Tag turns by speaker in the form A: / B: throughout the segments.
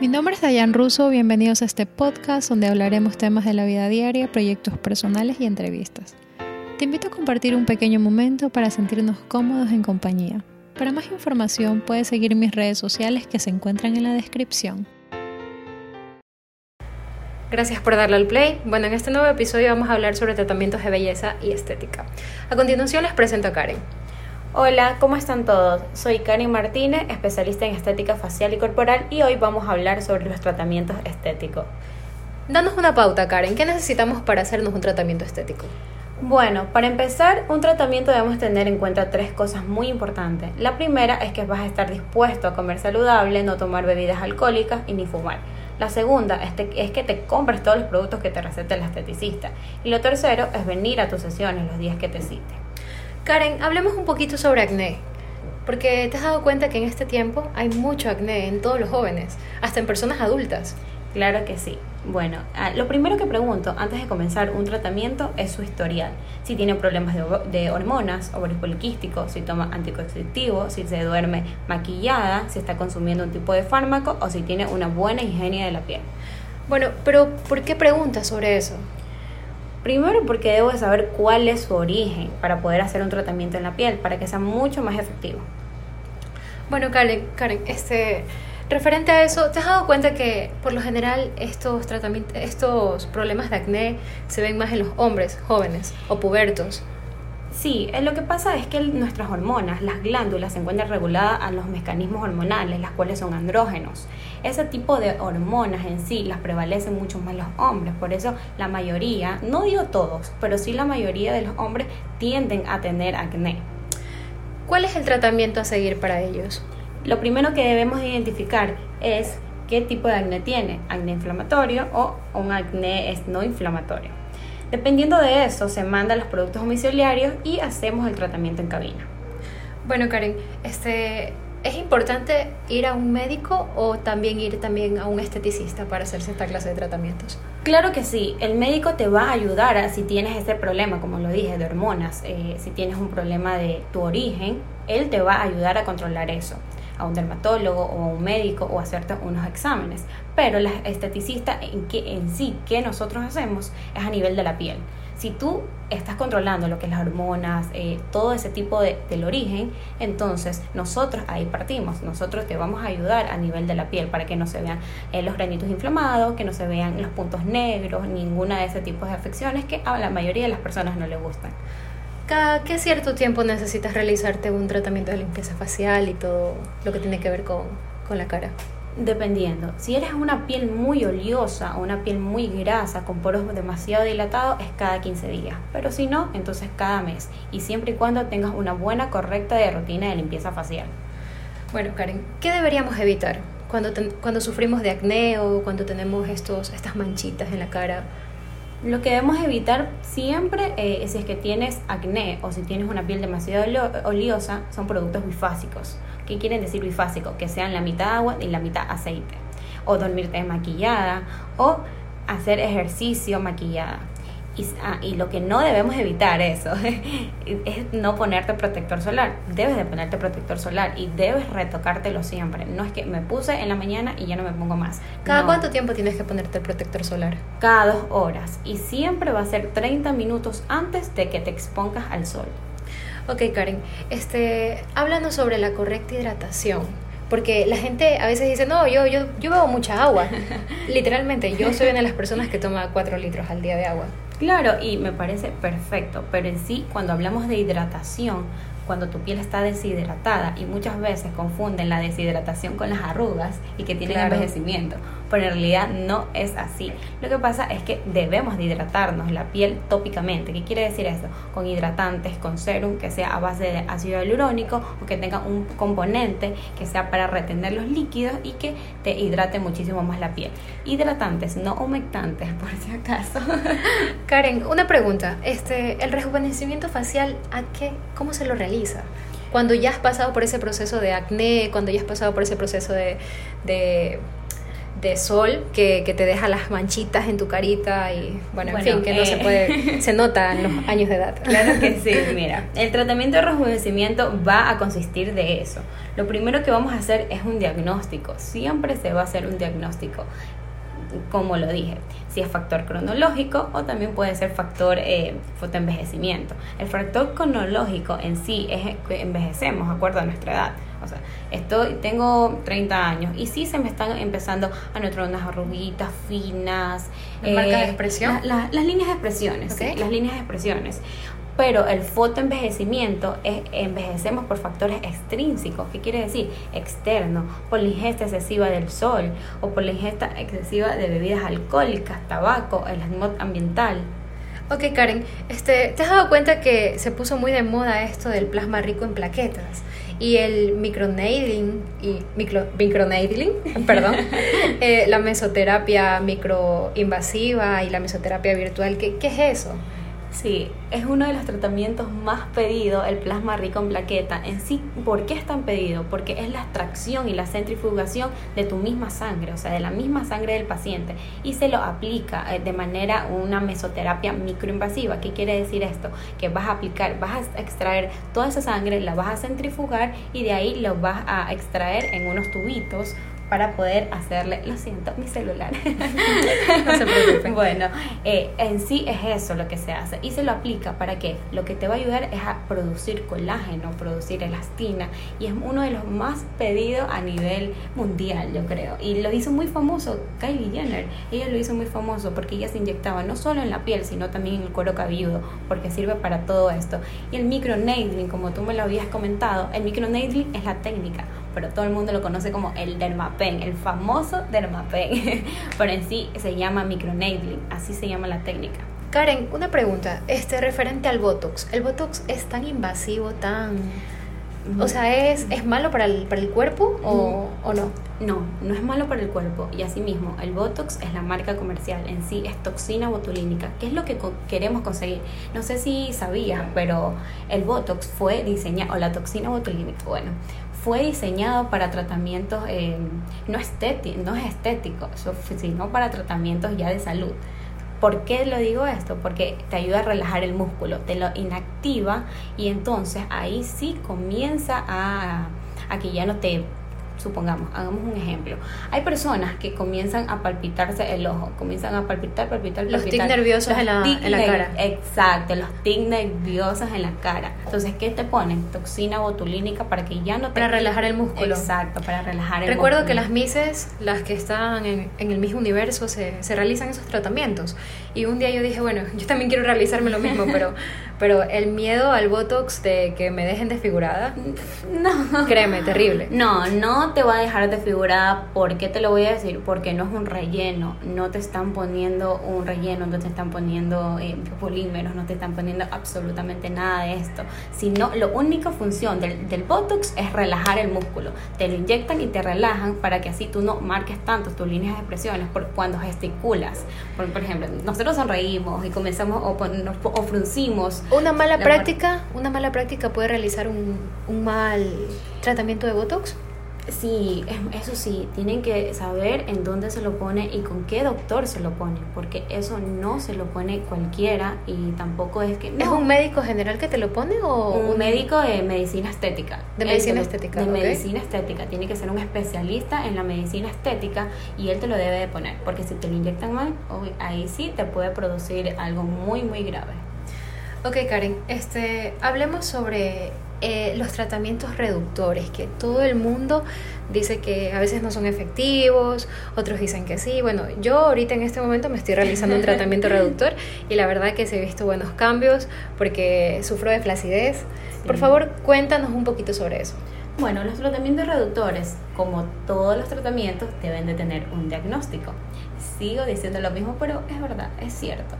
A: Mi nombre es Dayan Russo, bienvenidos a este podcast donde hablaremos temas de la vida diaria, proyectos personales y entrevistas. Te invito a compartir un pequeño momento para sentirnos cómodos en compañía. Para más información puedes seguir mis redes sociales que se encuentran en la descripción.
B: Gracias por darle al play. Bueno, en este nuevo episodio vamos a hablar sobre tratamientos de belleza y estética. A continuación les presento a Karen.
C: Hola, ¿cómo están todos? Soy Karen Martínez, especialista en estética facial y corporal y hoy vamos a hablar sobre los tratamientos estéticos.
B: Danos una pauta, Karen. ¿Qué necesitamos para hacernos un tratamiento estético?
C: Bueno, para empezar, un tratamiento debemos tener en cuenta tres cosas muy importantes. La primera es que vas a estar dispuesto a comer saludable, no tomar bebidas alcohólicas y ni fumar. La segunda es, que te compres todos los productos que te recete el esteticista. Y lo tercero es venir a tus sesiones los días que te cite.
B: Karen, hablemos un poquito sobre acné. Porque te has dado cuenta que en este tiempo hay mucho acné en todos los jóvenes, hasta en personas adultas.
C: Claro que sí. Bueno, ah, lo primero que pregunto antes de comenzar un tratamiento es su historial. Si tiene problemas de, de hormonas, ovarios poliquísticos, si toma anticonceptivos, si se duerme maquillada, si está consumiendo un tipo de fármaco o si tiene una buena higiene de la piel.
B: Bueno, pero ¿por qué preguntas sobre eso?
C: Primero porque debo de saber cuál es su origen para poder hacer un tratamiento en la piel, para que sea mucho más efectivo.
B: Bueno, Karen, Karen este, referente a eso, ¿te has dado cuenta que por lo general estos tratamientos, estos problemas de acné se ven más en los hombres jóvenes o pubertos?
C: Sí, eh, lo que pasa es que nuestras hormonas, las glándulas, se encuentran reguladas a los mecanismos hormonales, las cuales son andrógenos. Ese tipo de hormonas en sí las prevalecen mucho más los hombres, por eso la mayoría, no digo todos, pero sí la mayoría de los hombres tienden a tener acné.
B: ¿Cuál es el tratamiento a seguir para ellos?
C: Lo primero que debemos identificar es qué tipo de acné tiene, acné inflamatorio o un acné no inflamatorio. Dependiendo de eso, se mandan los productos domiciliarios y hacemos el tratamiento en cabina.
B: Bueno, Karen, este, ¿es importante ir a un médico o también ir también a un esteticista para hacerse esta clase de tratamientos?
C: Claro que sí, el médico te va a ayudar a, si tienes ese problema, como lo dije, de hormonas, eh, si tienes un problema de tu origen, él te va a ayudar a controlar eso a un dermatólogo o a un médico o hacerte unos exámenes. Pero la esteticista en, que, en sí que nosotros hacemos es a nivel de la piel. Si tú estás controlando lo que es las hormonas, eh, todo ese tipo de, del origen, entonces nosotros ahí partimos. Nosotros te vamos a ayudar a nivel de la piel para que no se vean eh, los granitos inflamados, que no se vean los puntos negros, ninguna de ese tipo de afecciones que a la mayoría de las personas no le gustan.
B: ¿Cada qué cierto tiempo necesitas realizarte un tratamiento de limpieza facial y todo lo que tiene que ver con, con la cara?
C: Dependiendo. Si eres una piel muy oleosa o una piel muy grasa con poros demasiado dilatados, es cada 15 días. Pero si no, entonces cada mes. Y siempre y cuando tengas una buena, correcta de rutina de limpieza facial.
B: Bueno, Karen, ¿qué deberíamos evitar cuando, cuando sufrimos de acné o cuando tenemos estos, estas manchitas en la cara?
C: Lo que debemos evitar siempre, eh, si es que tienes acné o si tienes una piel demasiado oleosa, son productos bifásicos. ¿Qué quieren decir bifásico? Que sean la mitad agua y la mitad aceite. O dormirte maquillada o hacer ejercicio maquillada. Ah, y, lo que no debemos evitar eso es no ponerte protector solar. Debes de ponerte protector solar y debes retocártelo siempre. No es que me puse en la mañana y ya no me pongo más.
B: ¿Cada cuánto tiempo tienes que ponerte el protector solar?
C: Cada dos horas. Y siempre va a ser 30 minutos antes de que te expongas al sol.
B: Ok, Karen, este, háblanos sobre la correcta hidratación porque la gente a veces dice, no, yo, yo, yo bebo mucha agua. Literalmente, yo soy una de las personas que toma 4 litros al día de agua.
C: Claro, y me parece perfecto, pero en sí, cuando hablamos de hidratación, cuando tu piel está deshidratada y muchas veces confunden la deshidratación con las arrugas y que tienen envejecimiento, pero en realidad no es así. Lo que pasa es que debemos de hidratarnos la piel tópicamente. ¿Qué quiere decir eso? Con hidratantes, con serum que sea a base de ácido hialurónico o que tenga un componente que sea para retener los líquidos y que te hidrate muchísimo más la piel. Hidratantes, no humectantes, por si acaso.
B: Karen, una pregunta. Este, el rejuvenecimiento facial, ¿a qué? ¿Cómo se lo realiza? Cuando ya has pasado por ese proceso de acné, cuando ya has pasado por ese proceso de, de sol que, que, te deja las manchitas en tu carita y bueno, en fin, que no se eh, puede, se nota en los años de edad.
C: Claro que sí, mira, el tratamiento de rejuvenecimiento va a consistir de eso. Lo primero que vamos a hacer es un diagnóstico, siempre se va a hacer un diagnóstico como lo dije, si es factor cronológico o también puede ser factor eh, fotoenvejecimiento. El factor cronológico en sí es que envejecemos de acuerdo a nuestra edad. O sea, estoy, tengo 30 años y sí se me están empezando a notar unas arruguitas finas.
B: Eh, ¿Marca de expresión?
C: las líneas de expresiones, las líneas de expresiones pero el fotoenvejecimiento es envejecemos por factores extrínsecos, ¿qué quiere decir? Externo, por la ingesta excesiva del sol o por la ingesta excesiva de bebidas alcohólicas, tabaco, el smog ambiental.
B: Ok, Karen, este, ¿te has dado cuenta que se puso muy de moda esto del plasma rico en plaquetas? Y el microneedling, y micro, microneedling, perdón, eh, la mesoterapia microinvasiva y la mesoterapia virtual, ¿qué, qué es eso?
C: Sí, es uno de los tratamientos más pedidos, el plasma rico en plaqueta. En sí, ¿por qué es tan pedido? Porque es la extracción y la centrifugación de tu misma sangre, o sea, de la misma sangre del paciente, y se lo aplica eh, de manera una mesoterapia microinvasiva. ¿Qué quiere decir esto? Que vas a aplicar, vas a extraer toda esa sangre, la vas a centrifugar y de ahí lo vas a extraer en unos tubitos para poder hacerle, lo siento, mi celular.
B: no se preocupen.
C: Bueno, eh, en sí es eso lo que se hace y se lo aplica para que lo que te va a ayudar es a producir colágeno, producir elastina y es uno de los más pedidos a nivel mundial, yo creo. Y lo hizo muy famoso Kylie Jenner. Ella lo hizo muy famoso porque ella se inyectaba no solo en la piel, sino también en el cuero cabelludo, porque sirve para todo esto. Y el microneedling, como tú me lo habías comentado, el microneedling es la técnica pero todo el mundo lo conoce como el dermapen, el famoso dermapen, pero en sí se llama microneedling, así se llama la técnica.
B: Karen, una pregunta, este referente al Botox. ¿El Botox es tan invasivo, tan... O sea, ¿es, es malo para el, para el cuerpo o, o, no?
C: No, no es malo para el cuerpo. Y asimismo, el Botox es la marca comercial. En sí es toxina botulínica. ¿Qué es lo que queremos conseguir? No sé si sabías, pero el Botox fue diseñado, o la toxina botulínica, bueno, fue diseñado para tratamientos eh, no, estéticos, no es estético, sino para tratamientos ya de salud. ¿Por qué lo digo esto? Porque te ayuda a relajar el músculo, te lo inactiva y entonces ahí sí comienza a, a que ya no te supongamos, hagamos un ejemplo. Hay personas que comienzan a palpitarse el ojo, comienzan a palpitar, palpitar, palpitar.
B: Los tics nerviosos en la, en la, cara.
C: Exacto, los tics nerviosos en la cara. Entonces, ¿qué te ponen? Toxina botulínica para que ya no te...
B: Para relajar el músculo.
C: Exacto, para relajar el
B: Recuerdo que las mises, las que están en, en el mismo universo, se, se realizan esos tratamientos. Y un día yo dije, bueno, yo también quiero realizarme lo mismo, pero pero el miedo al Botox de que me dejen desfigurada, no. Créeme, terrible.
C: No, no te va a dejar desfigurada. ¿Por qué te lo voy a decir? Porque no es un relleno. No te están poniendo un relleno, no te están poniendo eh, polímeros, no te están poniendo absolutamente nada de esto. Sino, la única función del, del Botox es relajar el músculo. Te lo inyectan y te relajan para que así tú no marques tanto tus líneas de expresiones por cuando gesticulas. Por, por ejemplo, nosotros sonreímos y comenzamos o, o fruncimos
B: una mala práctica, una mala práctica puede realizar un, un mal tratamiento de Botox.
C: Sí, eso sí, tienen que saber en dónde se lo pone y con qué doctor se lo pone, porque eso no se lo pone cualquiera y tampoco es que...
B: ¿Es un médico general que te lo pone o...?
C: Un, médico de medicina estética.
B: De medicina estética.
C: De medicina estética, tiene que ser un especialista en la medicina estética y él te lo debe de poner, porque si te lo inyectan mal, ahí sí te puede producir algo muy, muy grave.
B: Ok, Karen, este, hablemos sobre eh, los tratamientos reductores, que todo el mundo dice que a veces no son efectivos, otros dicen que sí. Bueno, yo ahorita en este momento me estoy realizando un tratamiento reductor y la verdad que se he visto buenos cambios porque sufro de flacidez. Por favor, cuéntanos un poquito sobre eso.
C: Bueno, los tratamientos reductores, como todos los tratamientos, deben de tener un diagnóstico. Sigo diciendo lo mismo, pero es verdad, es cierto.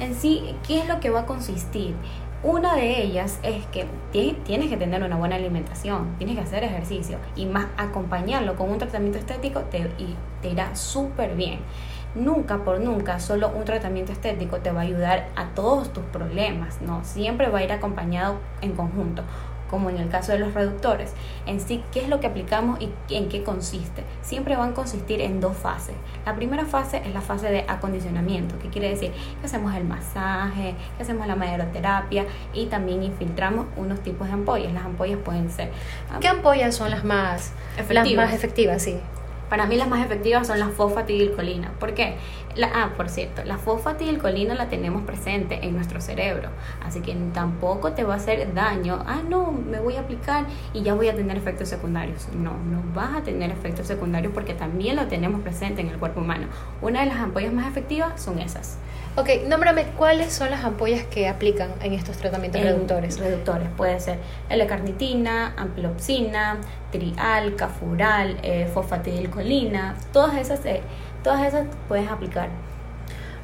C: En sí, ¿qué es lo que va a consistir? Una de ellas es que tienes que tener una buena alimentación, tienes que hacer ejercicio y más acompañarlo con un tratamiento estético te, y te irá súper bien. Nunca por nunca solo un tratamiento estético te va a ayudar a todos tus problemas, no, siempre va a ir acompañado en conjunto como en el caso de los reductores. En sí, ¿qué es lo que aplicamos y en qué consiste? Siempre van a consistir en dos fases. La primera fase es la fase de acondicionamiento, que quiere decir que hacemos el masaje, que hacemos la maderoterapia y también infiltramos unos tipos de ampollas. Las ampollas pueden ser...
B: ¿Qué ampollas son las más efectivas? Las más efectivas, sí.
C: Para mí las más efectivas son las fosfatidilcolina. ¿Por qué? La, ah, por cierto, la fosfatidilcolina la tenemos presente en nuestro cerebro, así que tampoco te va a hacer daño. Ah, no, me voy a aplicar y ya voy a tener efectos secundarios. No, no vas a tener efectos secundarios porque también lo tenemos presente en el cuerpo humano. Una de las ampollas más efectivas son esas.
B: Ok, nómbrame cuáles son las ampollas que aplican en estos tratamientos reductores.
C: Reductores, puede ser L-carnitina, amplopsina, trial, cafural, eh, fosfatidilcolina, todas esas, eh, todas esas puedes aplicar.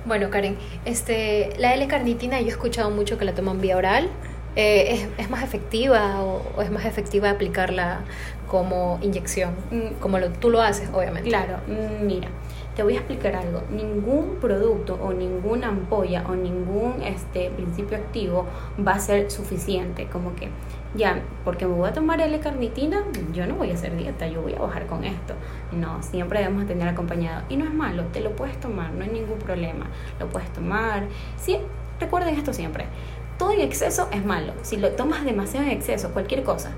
B: Bueno, Karen, este, la L-carnitina yo he escuchado mucho que la toman vía oral. Eh, ¿es, ¿es, más efectiva o, es más efectiva aplicarla como inyección? Mm. Como lo, tú lo haces, obviamente.
C: Claro, mira te voy a explicar algo. Ningún producto o ninguna ampolla o ningún este, principio activo va a ser suficiente. Como que, ya, porque me voy a tomar L-carnitina, yo no voy a hacer dieta, yo voy a bajar con esto. No, siempre debemos tener acompañado. Y no es malo, te lo puedes tomar, no hay ningún problema. Lo puedes tomar. Sí, recuerden esto siempre. Todo en exceso es malo. Si lo tomas demasiado en exceso, cualquier cosa,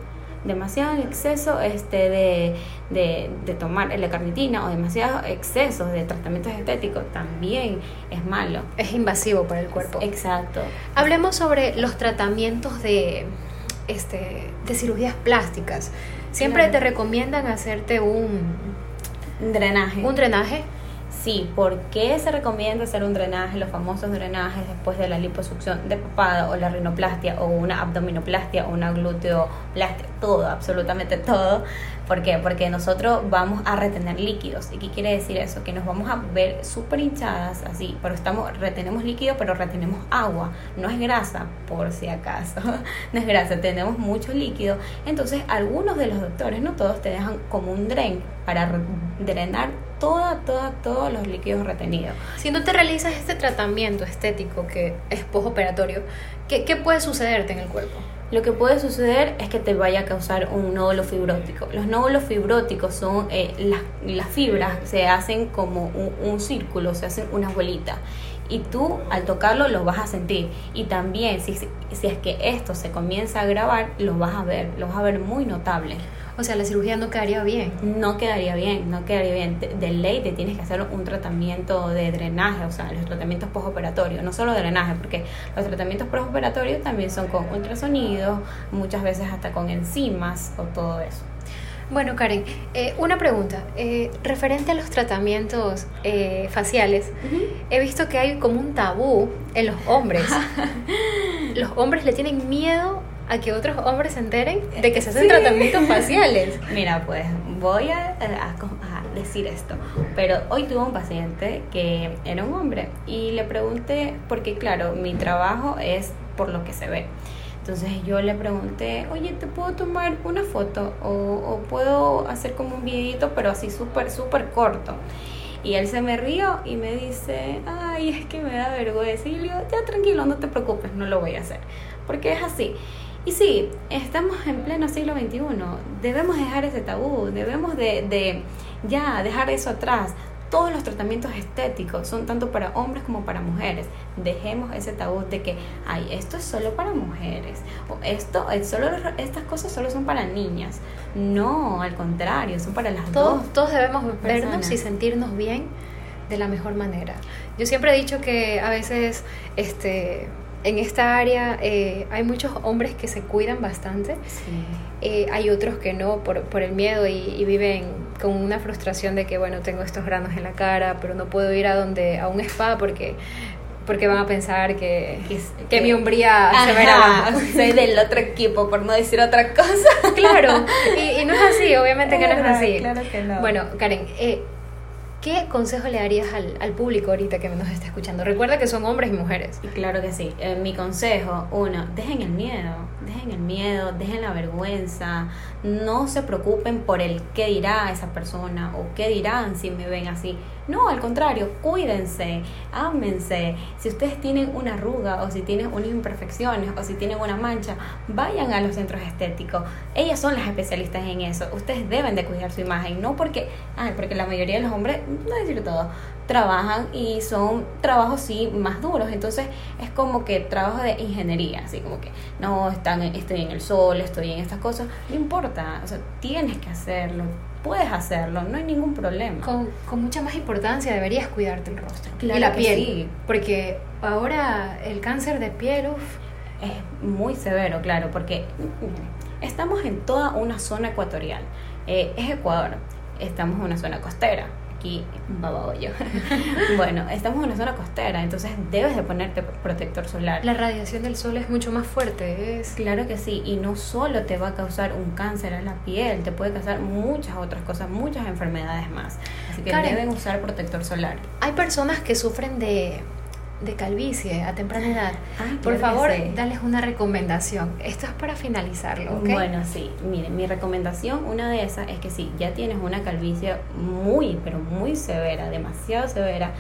C: demasiado exceso este, de, de, de tomar la carnitina o demasiado exceso de tratamientos estéticos también es malo.
B: Es invasivo para el cuerpo.
C: Exacto.
B: Hablemos sobre los tratamientos de, este, de cirugías plásticas. Siempre te recomiendan hacerte un
C: drenaje.
B: Un drenaje
C: Sí, ¿por qué se recomienda hacer un drenaje, los famosos drenajes después de la liposucción de papada o la rinoplastia o una abdominoplastia o una gluteoplastia? Todo, absolutamente todo. ¿Por qué? Porque nosotros vamos a retener líquidos. ¿Y qué quiere decir eso? Que nos vamos a ver súper hinchadas así, pero estamos, retenemos líquido, pero retenemos agua. No es grasa, por si acaso. No es grasa, tenemos mucho líquido. Entonces, algunos de los doctores, no todos, te dejan como un dren para drenar toda, toda, todos los líquidos retenidos.
B: Si no te realizas este tratamiento estético que es postoperatorio, ¿qué, ¿qué puede sucederte en el cuerpo?
C: Lo que puede suceder es que te vaya a causar un nódulo fibrótico. Los nódulos fibróticos son eh, las, las, fibras, se hacen como un, círculo, se hacen una bolita y tú al tocarlo lo vas a sentir y también si, si es que esto se comienza a grabar lo vas a ver, lo vas a ver muy notable.
B: O sea, la cirugía no quedaría bien.
C: No quedaría bien, no quedaría bien. De, ley te tienes que hacer un tratamiento de drenaje, o sea, los tratamientos postoperatorios, no solo drenaje, porque los tratamientos postoperatorios también son con ultrasonido, muchas veces hasta con enzimas o todo eso.
B: Bueno, Karen, eh, una pregunta. Eh, referente a los tratamientos eh, faciales, he visto que hay como un tabú en los hombres. los hombres le tienen miedo a que otros hombres se enteren de que se hacen tratamientos faciales.
C: Mira, pues voy a, decir esto, pero hoy tuve un paciente que era un hombre y le pregunté, porque claro, mi trabajo es por lo que se ve. Entonces yo le pregunté, oye, ¿te puedo tomar una foto? O, o puedo hacer como un videito, pero así súper, súper corto. Y él se me rió y me dice, ay, es que me da vergüenza. Y yo ya tranquilo, no te preocupes, no lo voy a hacer. Porque es así. Y sí, estamos en pleno siglo XXI, debemos dejar ese tabú, debemos de, de ya dejar eso atrás. Todos los tratamientos estéticos son tanto para hombres como para mujeres. Dejemos ese tabú de que, ay, esto es solo para mujeres, o esto, es solo, estas cosas solo son para niñas. No, al contrario, son para las
B: todos,
C: dos.
B: Todos debemos vernos y sentirnos bien de la mejor manera. Yo siempre he dicho que a veces, este en esta área eh, hay muchos hombres que se cuidan bastante, eh, hay otros que no por, por el miedo y, viven con una frustración de que, bueno, tengo estos granos en la cara, pero no puedo ir a, donde, a un spa porque, porque van a pensar que, que, mi hombría se verá.
C: Soy del otro equipo, por no decir otra cosa.
B: Claro, y, no es así, obviamente que no es así.
C: Claro que no.
B: Bueno, Karen, eh, ¿Qué consejo le darías al, al, público ahorita que nos está escuchando? Recuerda que son hombres y mujeres.
C: Claro que sí. Eh, mi consejo, uno, dejen el miedo, dejen el miedo, dejen la vergüenza, no se preocupen por el qué dirá esa persona o qué dirán si me ven así. No, al contrario, cuídense, ámense. Si ustedes tienen una arruga o si tienen unas imperfecciones o si tienen una mancha, vayan a los centros estéticos. Ellas son las especialistas en eso. Ustedes deben de cuidar su imagen, no porque, ay, porque la mayoría de los hombres, no decir todo, trabajan y son trabajos sí más duros. Entonces es como que trabajo de ingeniería, así como que no están, estoy en el sol, estoy en estas cosas. No importa, o sea, tienes que hacerlo, puedes hacerlo, no hay ningún problema.
B: Con, con mucha más importancia deberías cuidarte el rostro y la piel. Porque ahora el cáncer de piel
C: es muy severo, claro, porque estamos en toda una zona ecuatorial. Eh, es Ecuador, estamos en una zona costera aquí Babahoyo. bueno, estamos en una zona costera, entonces debes de ponerte protector solar.
B: La radiación del sol es mucho más fuerte, es...
C: Claro que sí, y no solo te va a causar un cáncer a la piel, te puede causar muchas otras cosas, muchas enfermedades más. Así que deben usar protector solar.
B: Hay personas que sufren de de calvicie a temprana edad, por favor, dales una recomendación. Esto es para finalizarlo, ¿ok?
C: Bueno, sí. Miren, mi recomendación, una de esas, es que si ya tienes una calvicie muy, pero muy severa, demasiado severa,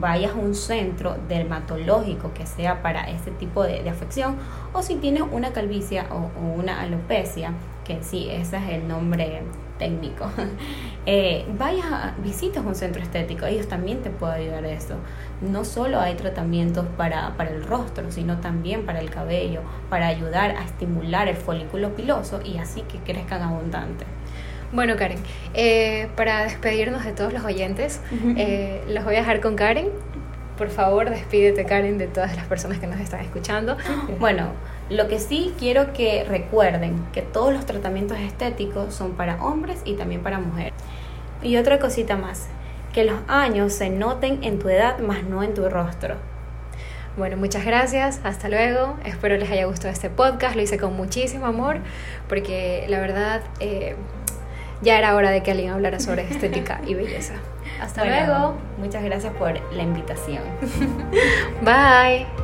C: vayas a un centro dermatológico que sea para ese tipo de, afección, o si tienes una calvicie o, una alopecia, que sí, ese es el nombre técnico, eh, vaya, visitas un centro estético, ellos también te pueden ayudar a eso. No solo hay tratamientos para, para el rostro, sino también para el cabello, para ayudar a estimular el folículo piloso y así que crezcan abundante.
B: Bueno, Karen, eh, para despedirnos de todos los oyentes, eh, los voy a dejar con Karen. Por favor, despídete, Karen, de todas las personas que nos están escuchando.
C: Bueno, lo que sí quiero que recuerden que todos los tratamientos estéticos son para hombres y también para mujeres. Y otra cosita más, que los años se noten en tu edad más no en tu rostro.
B: Bueno, muchas gracias, hasta luego. Espero les haya gustado este podcast, lo hice con muchísimo amor porque la verdad eh, ya era hora de que alguien hablara sobre estética y belleza. Hasta luego.
C: Muchas gracias por la invitación.
B: Bye.